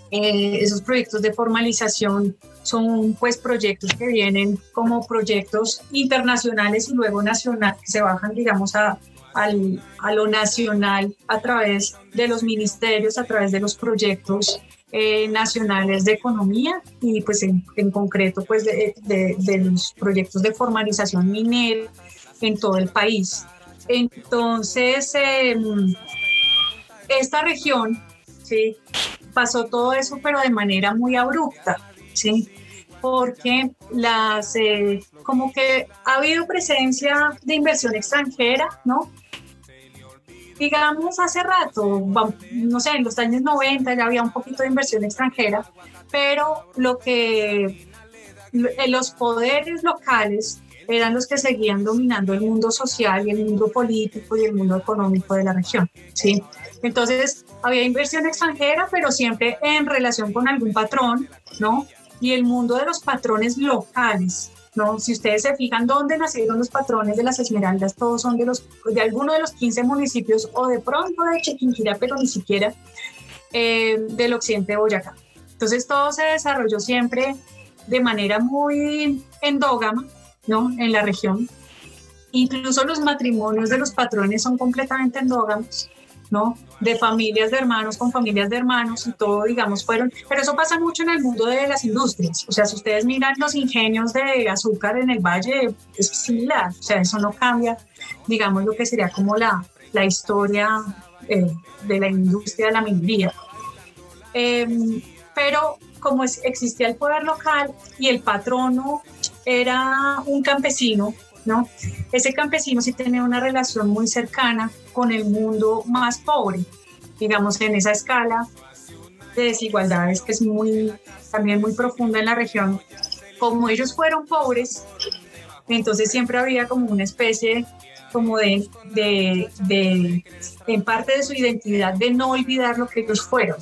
Eh, esos proyectos de formalización son pues proyectos que vienen como proyectos internacionales y luego nacionales que se bajan digamos a, al, a lo nacional a través de los ministerios, a través de los proyectos eh, nacionales de economía y pues en, concreto pues de, de, los proyectos de formalización minera en todo el país. Entonces, em, esta región, ¿sí? Pasó todo eso, pero de manera muy abrupta, ¿sí? Porque las, eh, como que ha habido presencia de inversión extranjera, ¿no? Digamos, hace rato, no sé, en los años 90 ya había un poquito de inversión extranjera, pero lo que los poderes locales eran los que seguían dominando el mundo social y el mundo político y el mundo económico de la región, ¿sí? Entonces, había inversión extranjera, pero siempre en relación con algún patrón, ¿no? Y el mundo de los patrones locales, ¿no? Si ustedes se fijan dónde nacieron los patrones de las esmeraldas, todos son de, los, de alguno de los 15 municipios o de pronto de Chiquinquirá, pero ni siquiera eh, del occidente de Boyacá. Entonces todo se desarrolló siempre de manera muy endógama, ¿no? En la región. Incluso los matrimonios de los patrones son completamente endógamos. ¿No? De familias de hermanos con familias de hermanos y todo, digamos, fueron, pero eso pasa mucho en el mundo de las industrias, o sea, si ustedes miran los ingenios de azúcar en el valle, es similar, o sea, eso no cambia, digamos, lo que sería como la, la historia eh, de la industria de la minería. Em, pero como existía el poder local y el patrono era un campesino, ¿no? Ese campesino sí tenía una relación muy cercana con el mundo más pobre, digamos, en esa escala de desigualdades que es muy, también muy profunda en la región. Como ellos fueron pobres, entonces siempre había como una especie como de, de, de en parte de su identidad, de no olvidar lo que ellos fueron.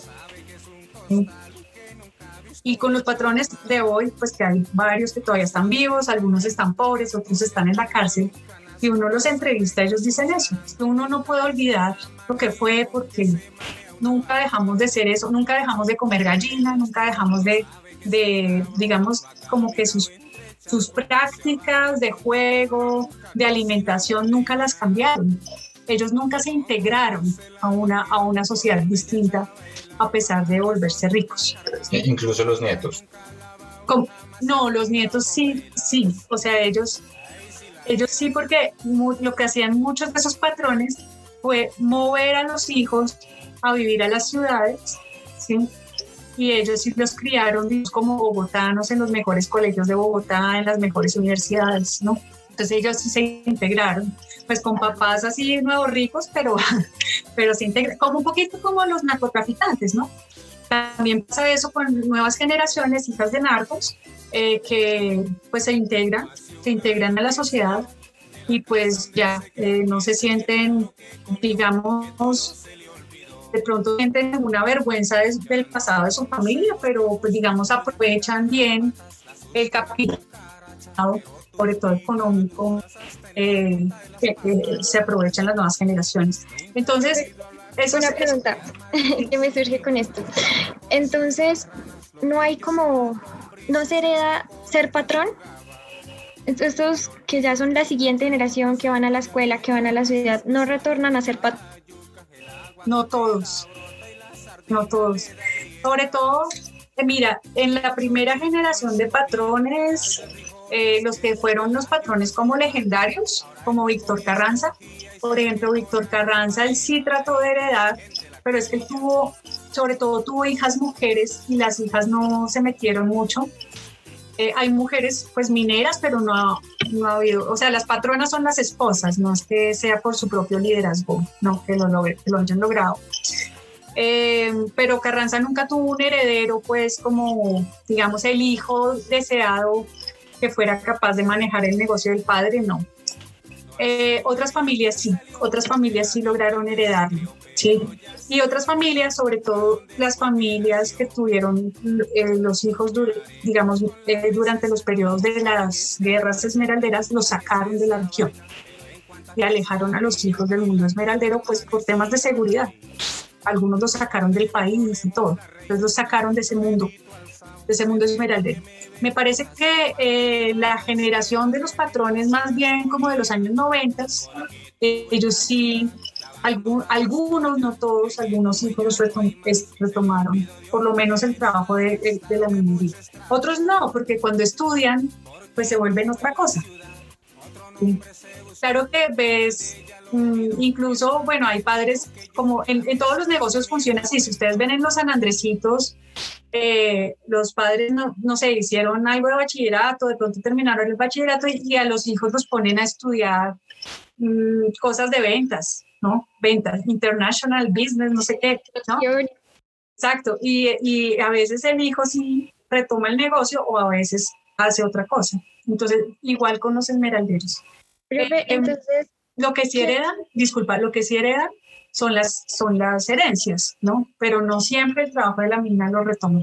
Y con los patrones de hoy, pues que hay varios que todavía están vivos, algunos están pobres, otros están en la cárcel, y uno los entrevista, ellos dicen eso, uno no puede olvidar lo que fue porque nunca dejamos de ser eso, nunca dejamos de comer gallina, nunca dejamos de, de digamos, como que sus, sus prácticas de juego, de alimentación, nunca las cambiaron. Ellos nunca se integraron a una, a una sociedad distinta a pesar de volverse ricos. Incluso los nietos. No, los nietos sí, sí, o sea, ellos, ellos sí, porque lo que hacían muchos de esos patrones fue mover a los hijos a vivir a las ciudades, ¿sí? Y ellos sí los criaron como bogotanos en los mejores colegios de Bogotá, en las mejores universidades, ¿no? Entonces ellos sí se integraron pues con papás así nuevos ricos, pero, [laughs] pero se integra, como un poquito como los narcotraficantes, ¿no? También pasa eso con nuevas generaciones, hijas de narcos, eh, que pues se integran, se integran a la sociedad y pues ya eh, no se sienten, digamos, de pronto sienten una vergüenza del pasado de su familia, pero pues digamos aprovechan bien el capital sobre todo económico, eh, que, se aprovechan las nuevas generaciones. Entonces, es una pregunta [laughs] que me surge con esto. Entonces, no hay como, no se hereda ser patrón? Estos que ya son la siguiente generación, que van a la escuela, que van a la ciudad, no retornan a ser patrón. No todos, no todos. Sobre todo, eh, mira, en la primera generación de patrones, eh, los que fueron los patrones como legendarios, como Víctor Carranza, por ejemplo, Víctor Carranza, él sí trató de heredar, pero es que él tuvo, sobre todo tuvo hijas mujeres y las hijas no se metieron mucho. Eh, hay mujeres pues mineras, pero no ha, no ha habido, o sea, las patronas son las esposas, no es que sea por su propio liderazgo, no, que lo, logre, que lo hayan logrado. Eh, pero Carranza nunca tuvo un heredero, pues como, digamos, el hijo deseado que fuera capaz de manejar el negocio del padre, no. Eh, otras familias sí, otras familias sí lograron heredarlo, ¿sí? Y otras familias, sobre todo las familias que tuvieron eh, los hijos, digamos, eh, durante los periodos de las guerras esmeralderas, los sacaron de la región y alejaron a los hijos del mundo esmeraldero, pues por temas de seguridad. Algunos los sacaron del país y todo, entonces los sacaron de ese mundo, de ese mundo esmeraldero. Me parece que eh, la generación de los patrones, más bien como de los años 90, eh, ellos sí, algunos, no todos, algunos hijos retomaron por lo menos el trabajo de, la minería. Otros no, porque cuando estudian, pues se vuelven otra cosa. Claro que ves mm, incluso, bueno, hay padres, como en, en, todos los negocios funciona así, si ustedes ven en los San Andresitos, eh, los padres, no, no sé, hicieron algo de bachillerato, de pronto terminaron el bachillerato y, a los hijos los ponen a estudiar mm, cosas de ventas, ¿no? Ventas, international business, no sé qué, ¿no? Exacto, y, y a veces el hijo sí retoma el negocio o a veces hace otra cosa. Entonces, igual con los esmeralderos. Eh, em, entonces, lo que sí heredan, disculpa, lo que sí heredan son las, son las herencias, ¿no? Pero no siempre el trabajo de la mina lo retoma.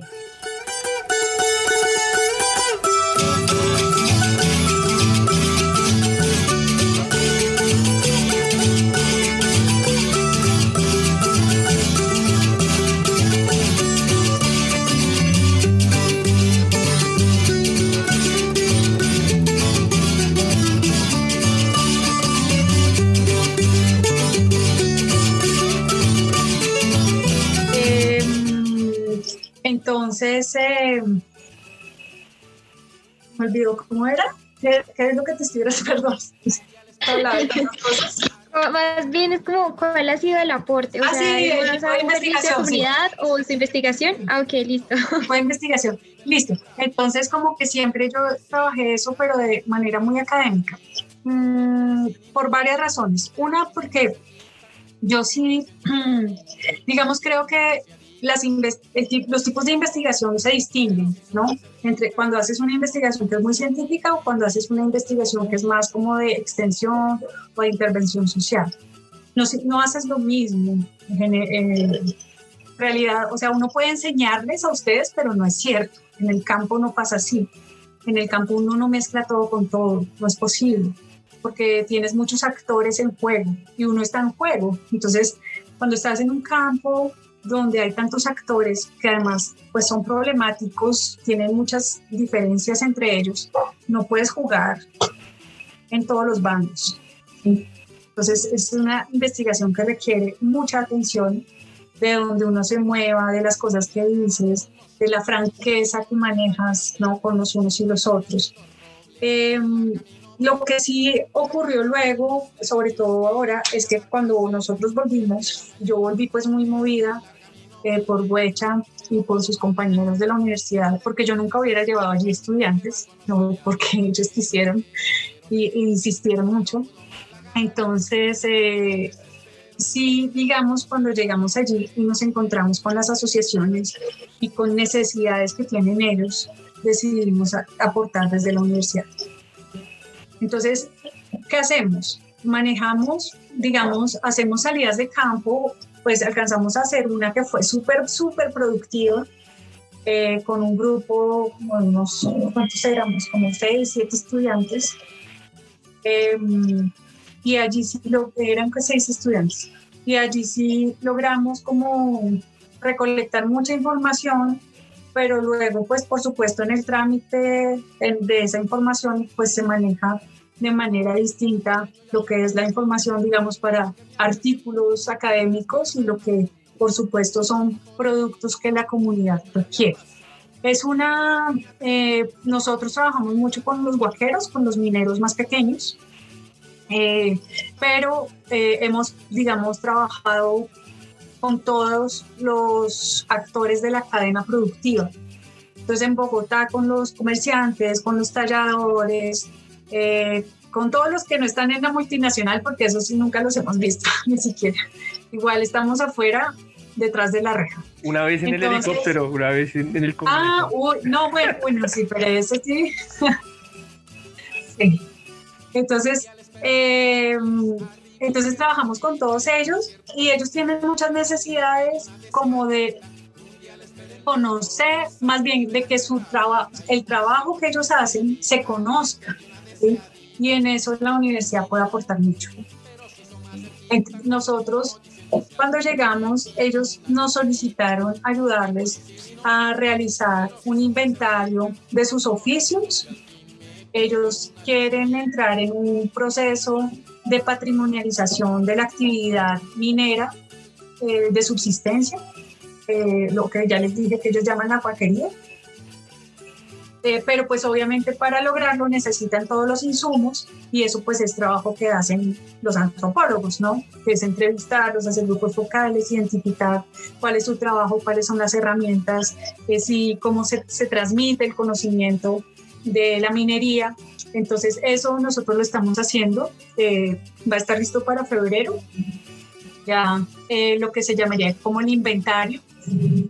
Me olvidó cómo era. ¿Qué, es lo que te estoy [laughs] Perdón. [laughs] Más bien es como cuál ha sido el aporte. O ah, sea, sí, fue investigación. comunidad o su investigación? Ah, ok, listo. [laughs] Fue investigación. Listo. Entonces, como que siempre yo trabajé eso, pero de manera muy académica. Mm, por varias razones. Una, porque yo sí, [clears throat] digamos, creo que los tipos de investigación se distinguen, ¿no? Entre cuando haces una investigación que es muy científica o cuando haces una investigación que es más como de extensión o de intervención social. No, no haces lo mismo. En, realidad, o sea, uno puede enseñarles a ustedes, pero no es cierto. En el campo no pasa así. En el campo uno no mezcla todo con todo, no es posible, porque tienes muchos actores en juego y uno está en juego. Entonces, cuando estás en un campo donde hay tantos actores que además pues son problemáticos, tienen muchas diferencias entre ellos, no puedes jugar en todos los bandos. Entonces es una investigación que requiere mucha atención de donde uno se mueva, de las cosas que dices, de la franqueza que manejas ¿no? con los unos y los otros. Em, lo que sí ocurrió luego, sobre todo ahora, es que cuando nosotros volvimos, yo volví pues muy movida eh, por Huecha y por sus compañeros de la universidad, porque yo nunca hubiera llevado allí estudiantes, no porque [laughs] ellos quisieron y, insistieron mucho. Entonces, eh, sí, digamos, cuando llegamos allí y nos encontramos con las asociaciones y con necesidades que tienen ellos, decidimos aportar desde la universidad. Entonces, ¿qué hacemos? Manejamos, digamos, hacemos salidas de campo pues alcanzamos a hacer una que fue súper, súper productiva, eh, con un grupo, unos, ¿cuántos éramos? Como seis, siete estudiantes. Em, y allí sí lo, eran seis estudiantes. Y allí sí logramos como recolectar mucha información pero luego, pues por supuesto, en el trámite de esa información, pues se maneja de manera distinta lo que es la información, digamos, para artículos académicos y lo que, por supuesto, son productos que la comunidad requiere. Es una, eh, nosotros trabajamos mucho con los guajeros, con los mineros más pequeños, eh, pero eh, hemos, digamos, trabajado con todos los actores de la cadena productiva. Entonces en Bogotá con los comerciantes, con los talladores, eh, con todos los que no están en la multinacional, porque eso sí nunca los hemos visto, [laughs] ni siquiera. Igual estamos afuera, detrás de la reja. Una vez en el helicóptero, una vez en, el Ah, no, bueno, bueno, sí, pero eso sí. [laughs] sí. Entonces, eh, entonces trabajamos con todos ellos y ellos tienen muchas necesidades como de conocer, más bien de que su trabajo, el trabajo que ellos hacen se conozca. Y en eso la universidad puede aportar mucho. nosotros, cuando llegamos, ellos nos solicitaron ayudarles a realizar un inventario de sus oficios. Ellos quieren entrar en un proceso de patrimonialización de la actividad minera eh, de subsistencia, eh, lo que ya les dije que ellos llaman la cuaquería. Eh, pero pues obviamente para lograrlo necesitan todos los insumos y eso pues es trabajo que hacen los antropólogos, ¿no? Que es entrevistarlos, hacer grupos focales, identificar cuál es su trabajo, cuáles son las herramientas, y cómo se, se transmite el conocimiento de la minería entonces, eso nosotros lo estamos haciendo. Eh, va a estar listo para febrero. Ya eh, lo que se llamaría como el inventario.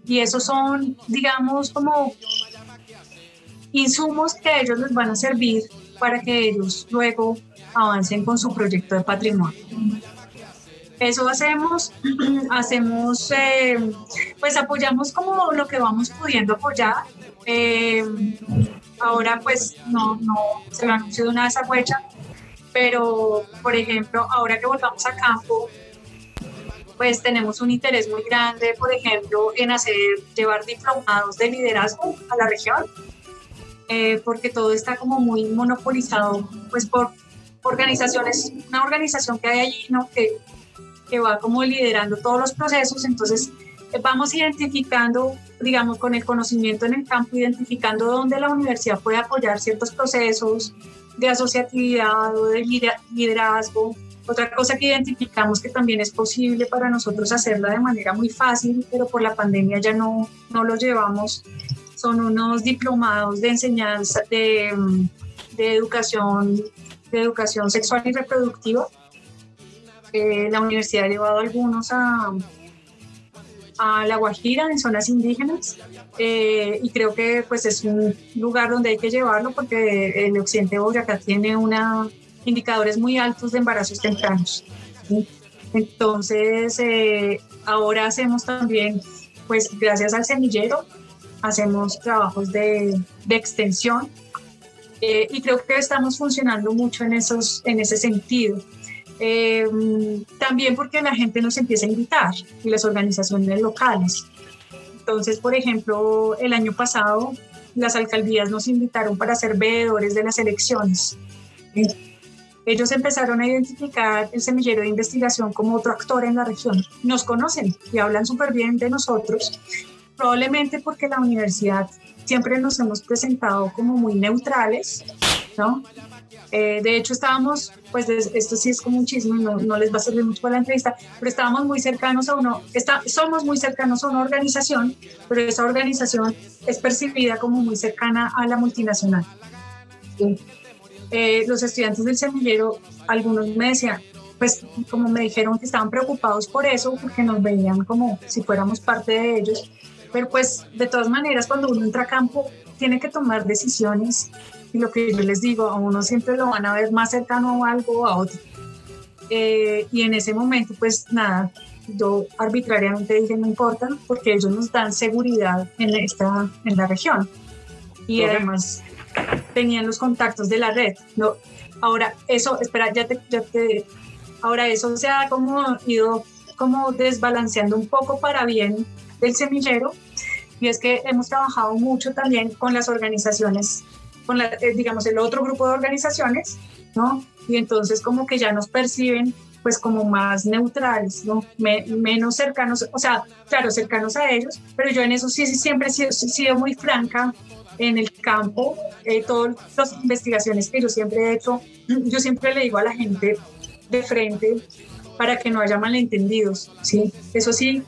Y esos son, digamos, como insumos que ellos les van a servir para que ellos luego avancen con su proyecto de patrimonio. Eso hacemos, [clears throat] hacemos, eh, pues apoyamos como lo que vamos pudiendo apoyar. Ahora pues no, no se lo anunció de una esa huecha, pero por ejemplo, ahora que volvamos a campo, pues tenemos un interés muy grande, por ejemplo, en hacer, llevar diplomados de liderazgo a la región, eh, porque todo está como muy monopolizado, pues por organizaciones, una organización que hay allí, ¿no? Que, que va como liderando todos los procesos, entonces vamos identificando, digamos, con el conocimiento en el campo, identificando dónde la universidad puede apoyar ciertos procesos de asociatividad o de liderazgo. Otra cosa que identificamos que también es posible para nosotros hacerla de manera muy fácil, pero por la pandemia ya no, no lo llevamos, son unos diplomados de enseñanza, de, de educación, de educación sexual y reproductiva. Eh, la universidad ha llevado algunos a, a La Guajira, en zonas indígenas, eh, y creo que pues es un lugar donde hay que llevarlo porque el occidente de Boyacá tiene una, indicadores muy altos de embarazos tempranos. Entonces, eh, ahora hacemos también, pues gracias al semillero, hacemos trabajos de, de extensión eh, y creo que estamos funcionando mucho en, esos, en ese sentido. Eh, también porque la gente nos empieza a invitar y las organizaciones locales. Entonces, por ejemplo, el año pasado las alcaldías nos invitaron para ser veedores de las elecciones. Ellos empezaron a identificar el semillero de investigación como otro actor en la región. Nos conocen y hablan súper bien de nosotros, probablemente porque la universidad siempre nos hemos presentado como muy neutrales, ¿no? Eh, de hecho, estábamos, pues esto sí es como un chisme, no, no, les va a servir mucho para la entrevista, pero estábamos muy cercanos a uno, está, somos muy cercanos a una organización, pero esa organización es percibida como muy cercana a la multinacional. Eh, los estudiantes del semillero, algunos me decían, pues como me dijeron que estaban preocupados por eso, porque nos veían como si fuéramos parte de ellos, pero pues de todas maneras cuando uno entra a campo tiene que tomar decisiones y lo que yo les digo, a uno siempre lo van a ver más cercano a algo o a otro. Eh, y en ese momento, pues nada, yo arbitrariamente dije, no importa, porque ellos nos dan seguridad en, esta, en la región. Y además tenían los contactos de la red. No, ahora, eso, espera, ya te, ya te, ahora eso se ha como ido como desbalanceando un poco para bien del semillero, y es que hemos trabajado mucho también con las organizaciones, con la, eh, digamos el otro grupo de organizaciones, ¿no? Y entonces como que ya nos perciben pues como más neutrales, ¿no? menos cercanos, o sea, claro, cercanos a ellos, pero yo en eso sí, siempre he sido, muy franca en el campo, eh, todas las investigaciones que yo siempre he hecho, yo siempre le digo a la gente de frente para que no haya malentendidos, ¿sí? Eso sí,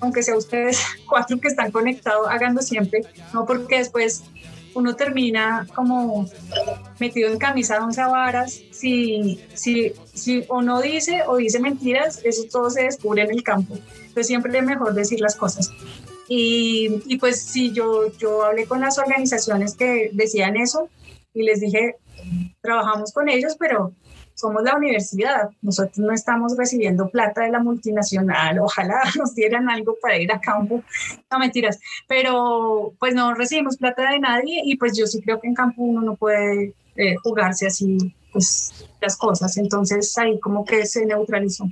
aunque sea ustedes [laughs] cuatro que están conectados, háganlo siempre, ¿no? Porque después uno termina como metido en camisa de once varas, si, si, si o no dice o dice mentiras, eso todo se descubre en el campo. Entonces siempre es mejor decir las cosas. Y, y pues sí, yo, yo hablé con las organizaciones que decían eso y les dije, trabajamos con ellos, pero somos la universidad, nosotros no estamos recibiendo plata de la multinacional, ojalá [laughs] nos dieran algo para ir a campo, no mentiras, pero pues no recibimos plata de nadie y pues yo sí creo que en campo uno no puede eh, jugarse así pues las cosas, entonces ahí como que se neutralizó.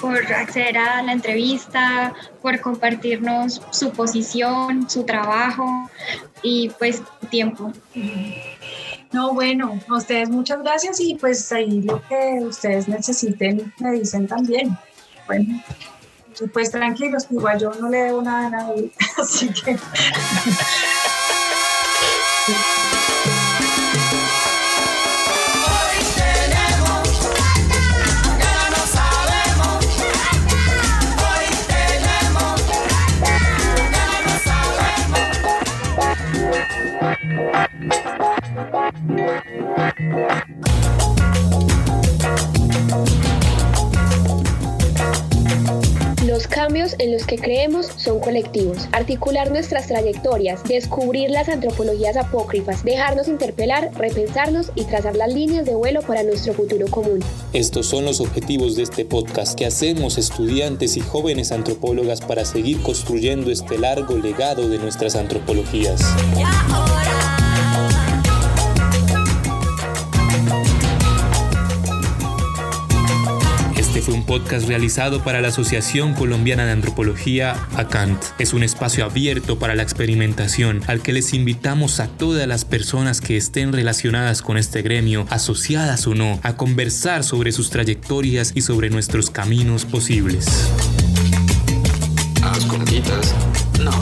Por acceder a la entrevista, por compartirnos su posición, su trabajo y pues tiempo. No, bueno, a ustedes muchas gracias y pues ahí lo que ustedes necesiten me dicen también. Bueno, pues tranquilos, igual yo no le debo nada a nadie, [laughs] así que... [laughs] Los cambios en los que creemos son colectivos. Articular nuestras trayectorias, descubrir las antropologías apócrifas, dejarnos interpelar, repensarnos y trazar las líneas de vuelo para nuestro futuro común. Estos son los objetivos de este podcast que hacemos estudiantes y jóvenes antropólogas para seguir construyendo este largo legado de nuestras antropologías. Fue un podcast realizado para la Asociación Colombiana de Antropología, ACANT. Es un espacio abierto para la experimentación al que les invitamos a todas las personas que estén relacionadas con este gremio, asociadas o no, a conversar sobre sus trayectorias y sobre nuestros caminos posibles. no